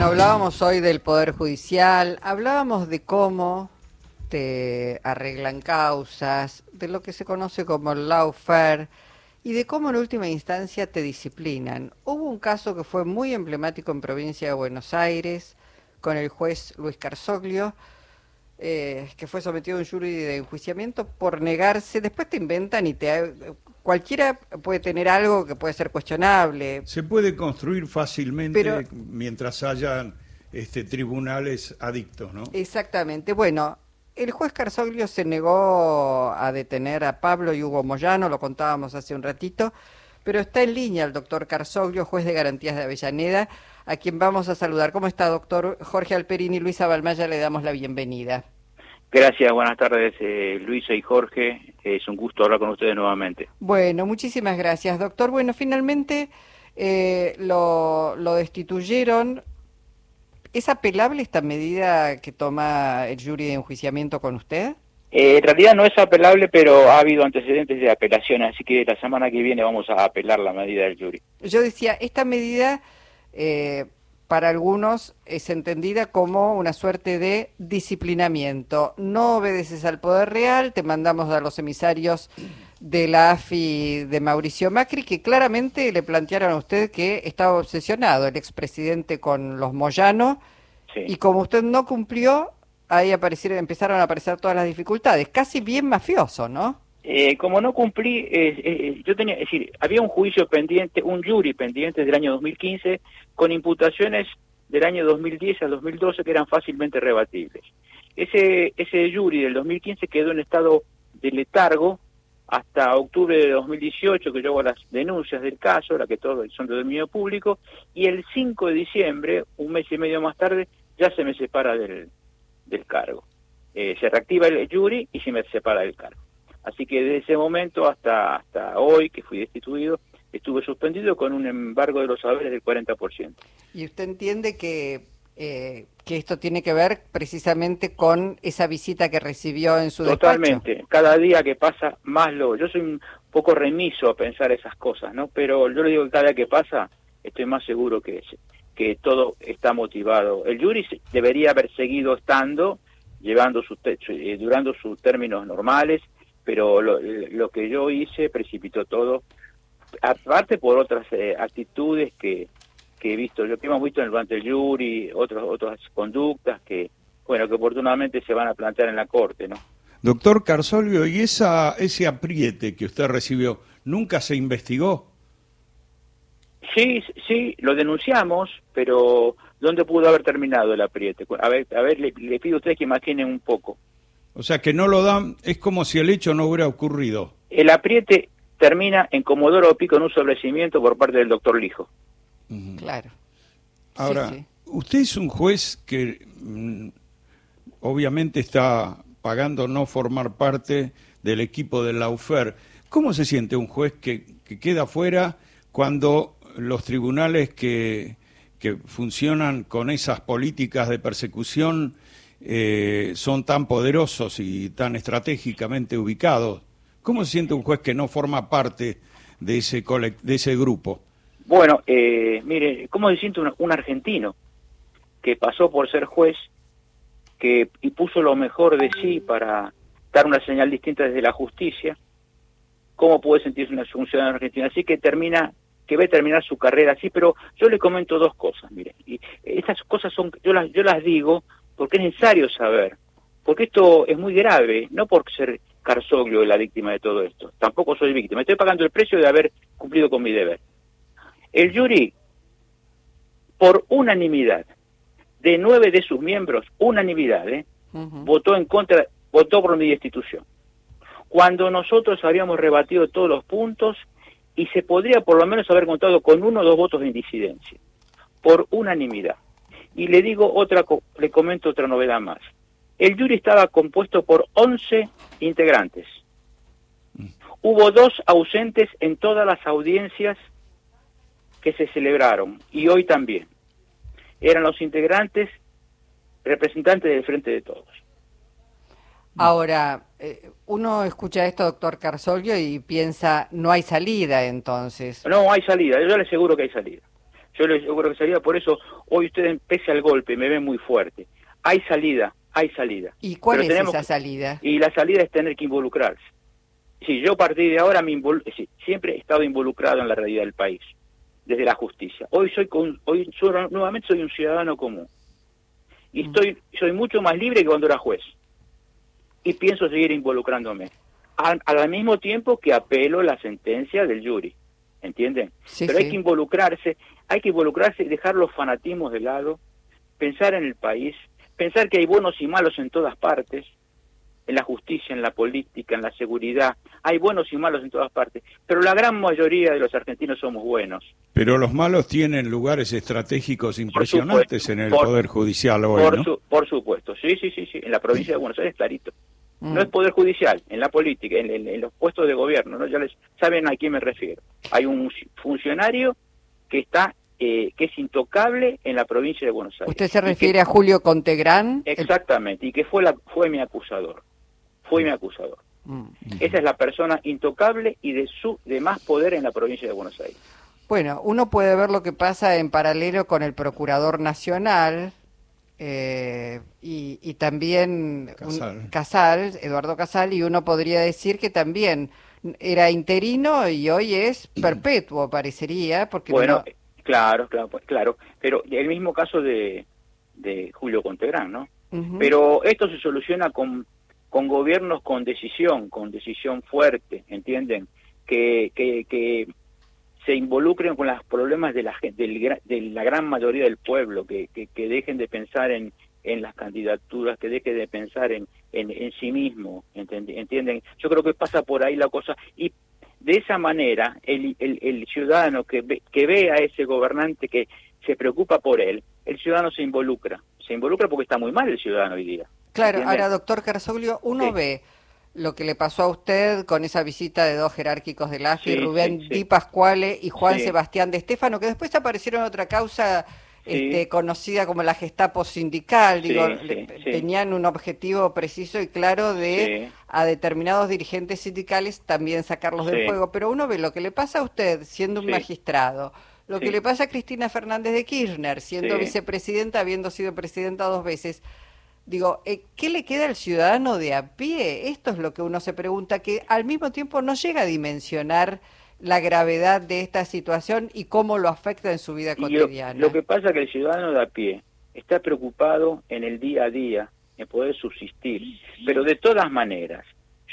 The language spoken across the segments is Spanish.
Hablábamos hoy del Poder Judicial, hablábamos de cómo te arreglan causas, de lo que se conoce como el lawfare y de cómo en última instancia te disciplinan. Hubo un caso que fue muy emblemático en provincia de Buenos Aires con el juez Luis Carsoglio, eh, que fue sometido a un jury de enjuiciamiento por negarse, después te inventan y te... Cualquiera puede tener algo que puede ser cuestionable. Se puede construir fácilmente mientras hayan este, tribunales adictos, ¿no? Exactamente. Bueno, el juez Carsoglio se negó a detener a Pablo y Hugo Moyano, lo contábamos hace un ratito, pero está en línea el doctor Carsoglio, juez de garantías de Avellaneda, a quien vamos a saludar. ¿Cómo está, doctor Jorge Alperini y Luisa Balmaya? Le damos la bienvenida. Gracias, buenas tardes, eh, Luisa y Jorge. Es un gusto hablar con ustedes nuevamente. Bueno, muchísimas gracias, doctor. Bueno, finalmente eh, lo, lo destituyeron ¿Es apelable esta medida que toma el jury de enjuiciamiento con usted? Eh, en realidad no es apelable, pero ha habido antecedentes de apelación, así que la semana que viene vamos a apelar la medida del jury. Yo decía, esta medida eh, para algunos es entendida como una suerte de disciplinamiento. No obedeces al poder real, te mandamos a los emisarios de la AFI de Mauricio Macri, que claramente le plantearon a usted que estaba obsesionado el expresidente con los Moyano, y como usted no cumplió, ahí aparecieron, empezaron a aparecer todas las dificultades, casi bien mafioso, ¿no? Eh, como no cumplí, eh, eh, yo tenía, es decir, había un juicio pendiente, un jury pendiente del año 2015 con imputaciones del año 2010 al 2012 que eran fácilmente rebatibles. Ese, ese jury del 2015 quedó en estado de letargo hasta octubre de 2018 que yo hago las denuncias del caso, la que todos son de dominio público, y el 5 de diciembre, un mes y medio más tarde, ya se me separa del, del cargo. Se reactiva el jury y se me separa del cargo. Así que desde ese momento hasta, hasta hoy, que fui destituido, estuve suspendido con un embargo de los saberes del 40%. ¿Y usted entiende que eh, que esto tiene que ver precisamente con esa visita que recibió en su Totalmente. Cada día que pasa, más lo... Yo soy un poco remiso a pensar esas cosas, ¿no? Pero yo le digo que cada día que pasa, estoy más seguro que, que todo está motivado. El jury debería haber seguido estando, llevando sus eh, durando sus términos normales, pero lo, lo, que yo hice precipitó todo, aparte por otras eh, actitudes que que he visto, lo que hemos visto en el el jury, otras otras conductas que, bueno, que oportunamente se van a plantear en la corte, ¿no? Doctor Carsolio, ¿y esa, ese apriete que usted recibió, nunca se investigó? Sí, sí, lo denunciamos, pero ¿dónde pudo haber terminado el apriete? A ver, a ver le, pido a usted que imaginen un poco. O sea, que no lo dan, es como si el hecho no hubiera ocurrido. El apriete termina en Comodoro Pi con un sobrecimiento por parte del doctor Lijo. Claro. Ahora, usted es un juez que mm, obviamente está pagando no formar parte del equipo de la UFER. ¿Cómo se siente un juez que, queda fuera cuando los tribunales que, que, funcionan con esas políticas de persecución eh, son tan poderosos y tan estratégicamente ubicados? ¿Cómo se siente un juez que no forma parte de ese, de ese grupo? Bueno, eh, mire, ¿cómo se siente un, argentino que pasó por ser juez que y puso lo mejor de sí para dar una señal distinta desde la justicia? ¿Cómo puede sentirse una ciudadano argentina así que termina que ve terminar su carrera así? Pero yo le comento dos cosas, mire, y estas cosas son yo las yo las digo porque es necesario saber, porque esto es muy grave, no por ser Carsoglio la víctima de todo esto, tampoco soy víctima, estoy pagando el precio de haber cumplido con mi deber. El jury, por unanimidad, de nueve de sus miembros, unanimidad, ¿eh? votó en contra, votó por mi destitución. Cuando nosotros habíamos rebatido todos los puntos y se podría por lo menos haber contado con uno o dos votos de indicidencia, por unanimidad. Y le digo otra, le comento otra novedad más. El jury estaba compuesto por 11 integrantes. Mm. Hubo dos ausentes en todas las audiencias que se celebraron y hoy también. Eran los integrantes representantes del Frente de Todos. Ahora, eh, uno escucha esto, doctor Carsolio, y piensa, no hay salida entonces. No hay salida, yo le aseguro que hay salida. Yo, les, yo creo que salida, por eso hoy ustedes, pese al golpe, me ven muy fuerte. Hay salida, hay salida. ¿Y cuál es esa salida? Y la salida es tener que involucrarse. Si yo a partir de ahora me siempre he estado involucrado en la realidad del país, desde la justicia. Hoy soy con, hoy nuevamente soy un ciudadano común. Y mm. estoy soy mucho más libre que cuando era juez. Y pienso seguir involucrándome. Al, mismo tiempo que apelo la sentencia del jury. ¿Entienden? Pero hay que involucrarse, hay que involucrarse y dejar los fanatismos de lado, pensar en el país, pensar que hay buenos y malos en todas partes, en la justicia, en la política, en la seguridad. Hay buenos y malos en todas partes, pero la gran mayoría de los argentinos somos buenos. Pero los malos tienen lugares estratégicos impresionantes en el Poder Judicial hoy, por, ¿no? por supuesto, sí, sí, sí, sí, en la provincia de Buenos Aires clarito. Mm. No es Poder Judicial, en la política, en, los puestos de gobierno, ¿no? ya les saben a quién me refiero. Hay un funcionario que está eh, que es intocable en la provincia de Buenos Aires. ¿Usted se refiere a Julio Contegrán? Exactamente, y que fue, la, fue mi acusador fue mi acusador. Mm. Esa es la persona intocable y de su de más poder en la provincia de Buenos Aires. Bueno, uno puede ver lo que pasa en paralelo con el Procurador Nacional eh, y, también Casal. Eduardo Casal, y uno podría decir que también era interino y hoy es perpetuo, parecería, porque... Bueno, claro, claro, pues, claro, pero el mismo caso de, de Julio Contegrán, ¿no? Pero esto se soluciona con con gobiernos con decisión, con decisión fuerte, ¿entienden? Que, que, se involucren con los problemas de la, de la gran mayoría del pueblo, que, que, dejen de pensar en, en las candidaturas, que dejen de pensar en, en, sí mismo, ¿entienden? Yo creo que pasa por ahí la cosa y de esa manera el, el, el ciudadano que ve, que ve a ese gobernante que se preocupa por él, el ciudadano se involucra, se involucra porque está muy mal el ciudadano hoy día. Claro, ahora doctor Carzoglio, uno ve lo que le pasó a usted con esa visita de dos jerárquicos del AFI, Rubén Di Pascuale y Juan Sebastián de Estefano, que después aparecieron en otra causa este, conocida como la Gestapo sindical, digo, tenían un objetivo preciso y claro de a determinados dirigentes sindicales también sacarlos del juego, pero uno ve lo que le pasa a usted siendo un magistrado, lo que le pasa a Cristina Fernández de Kirchner, siendo vicepresidenta, habiendo sido presidenta dos veces, Digo, eh, ¿qué le queda al ciudadano de a pie? Esto es lo que uno se pregunta, que al mismo tiempo no llega a dimensionar la gravedad de esta situación y cómo lo afecta en su vida cotidiana. Lo, que pasa es que el ciudadano de a pie está preocupado en el día a día, en poder subsistir, pero de todas maneras,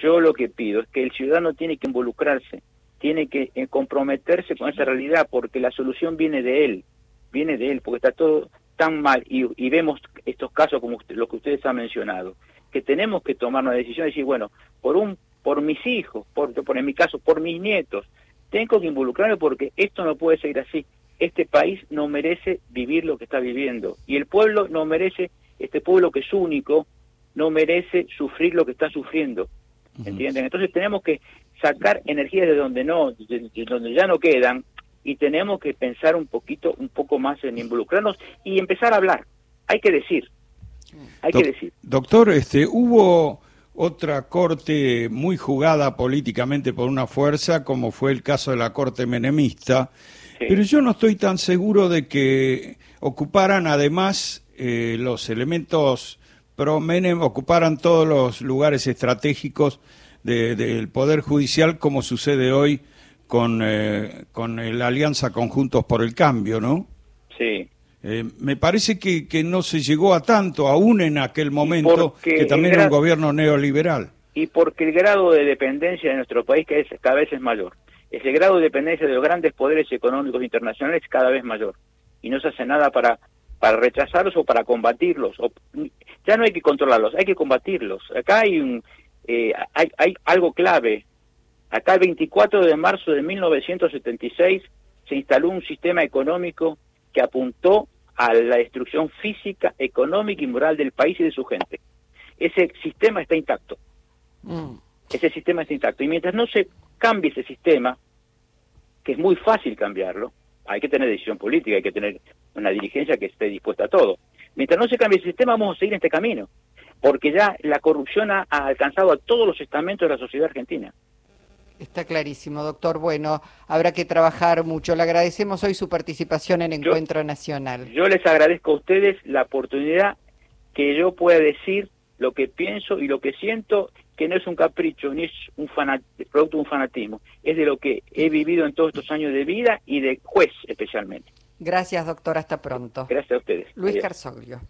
yo lo que pido es que el ciudadano tiene que involucrarse, tiene que eh, comprometerse con esa realidad, porque la solución viene de él, viene de él, porque está todo tan mal y, vemos estos casos como lo que ustedes han mencionado, que tenemos que tomar una decisión y decir, bueno, por un por mis hijos, por, por en mi caso, por mis nietos, tengo que involucrarme porque esto no puede seguir así. Este país no merece vivir lo que está viviendo y el pueblo no merece, este pueblo que es único, no merece sufrir lo que está sufriendo. ¿Entienden? Entonces tenemos que sacar energías de donde no, de donde ya no quedan y tenemos que pensar un poquito, un poco más en involucrarnos y empezar a hablar. Hay que decir, hay que decir. Doctor, este, hubo otra corte muy jugada políticamente por una fuerza, como fue el caso de la corte menemista, pero yo no estoy tan seguro de que ocuparan además eh, los elementos pro Menem, ocuparan todos los lugares estratégicos del Poder Judicial como sucede hoy con, eh, con la Alianza Conjuntos por el Cambio, ¿no? Sí. Eh, me parece que, que, no se llegó a tanto, aún en aquel momento, que también era un gobierno neoliberal. Y porque el grado de dependencia de nuestro país que es, cada vez es mayor. Ese grado de dependencia de los grandes poderes económicos internacionales es cada vez mayor. Y no se hace nada para, para rechazarlos o para combatirlos. O, ya no hay que controlarlos, hay que combatirlos. Acá hay, un, eh, hay, hay algo clave Acá el 24 de marzo de 1976 se instaló un sistema económico que apuntó a la destrucción física, económica y moral del país y de su gente. Ese sistema está intacto. Mm. Ese sistema está intacto. Y mientras no se cambie ese sistema, que es muy fácil cambiarlo, hay que tener decisión política, hay que tener una dirigencia que esté dispuesta a todo. Mientras no se cambie el sistema, vamos a seguir en este camino, porque ya la corrupción ha alcanzado a todos los estamentos de la sociedad argentina. Está clarísimo, doctor. Bueno, habrá que trabajar mucho. Le agradecemos hoy su participación en Encuentro Nacional. Yo les agradezco a ustedes la oportunidad que yo pueda decir lo que pienso y lo que siento, que no es un capricho ni es un producto de un fanatismo, es de lo que he vivido en todos estos años de vida y de juez especialmente. Gracias, doctor. Hasta pronto. Gracias a ustedes. Luis Carzoglio.